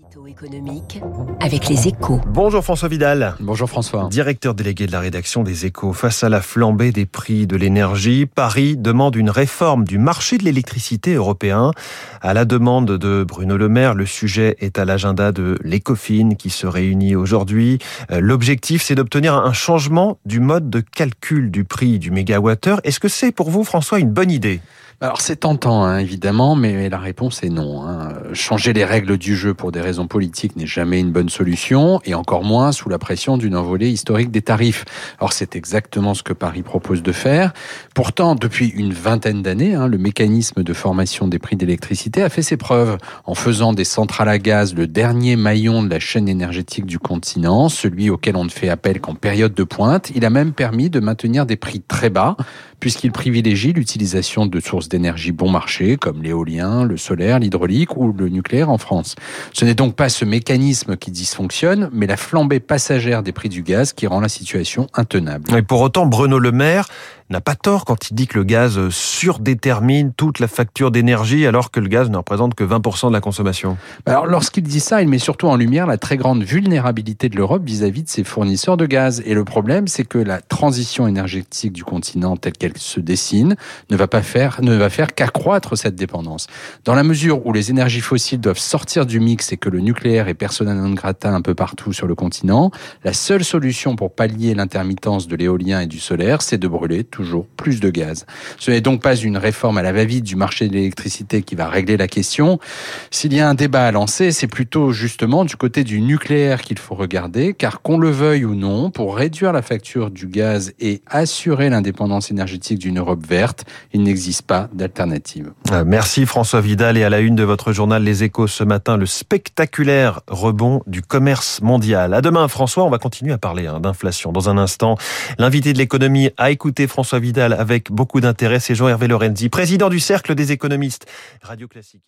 Édito économique avec les échos. Bonjour François Vidal. Bonjour François. Directeur délégué de la rédaction des échos. Face à la flambée des prix de l'énergie, Paris demande une réforme du marché de l'électricité européen. À la demande de Bruno Le Maire, le sujet est à l'agenda de l'ECOFIN qui se réunit aujourd'hui. Euh, l'objectif, c'est d'obtenir un changement du mode de calcul du prix du mégawattheure. Est-ce que c'est pour vous, François, une bonne idée? Alors c'est tentant, hein, évidemment, mais la réponse est non. Hein. Changer les règles du jeu pour des raisons politiques n'est jamais une bonne solution, et encore moins sous la pression d'une envolée historique des tarifs. Or c'est exactement ce que Paris propose de faire. Pourtant, depuis une vingtaine d'années, hein, le mécanisme de formation des prix d'électricité a fait ses preuves en faisant des centrales à gaz le dernier maillon de la chaîne énergétique du continent, celui auquel on ne fait appel qu'en période de pointe. Il a même permis de maintenir des prix très bas, puisqu'il privilégie l'utilisation de sources d'énergie bon marché, comme l'éolien, le solaire, l'hydraulique ou le nucléaire en France. Ce n'est donc pas ce mécanisme qui dysfonctionne, mais la flambée passagère des prix du gaz qui rend la situation intenable. Et pour autant, Bruno Le Maire n'a pas tort quand il dit que le gaz surdétermine toute la facture d'énergie alors que le gaz ne représente que 20% de la consommation. Alors lorsqu'il dit ça, il met surtout en lumière la très grande vulnérabilité de l'Europe vis-à-vis de ses fournisseurs de gaz. Et le problème, c'est que la transition énergétique du continent telle qu'elle se dessine ne va pas faire, ne va faire qu'accroître cette dépendance. Dans la mesure où les énergies fossiles doivent sortir du mix et que le nucléaire est persona non un peu partout sur le continent, la seule solution pour pallier l'intermittence de l'éolien et du solaire, c'est de brûler toujours plus de gaz. Ce n'est donc pas une réforme à la va-vite du marché de l'électricité qui va régler la question. S'il y a un débat à lancer, c'est plutôt justement du côté du nucléaire qu'il faut regarder, car qu'on le veuille ou non, pour réduire la facture du gaz et assurer l'indépendance énergétique d'une Europe verte, il n'existe pas d'alternative. Euh, merci François Vidal et à la une de votre journal Les Échos ce matin, le spectaculaire rebond du commerce mondial. À demain François, on va continuer à parler hein, d'inflation. Dans un instant, l'invité de l'économie a écouté François François Vidal avec beaucoup d'intérêt. C'est Jean-Hervé Lorenzi, président du Cercle des économistes. Radio Classique.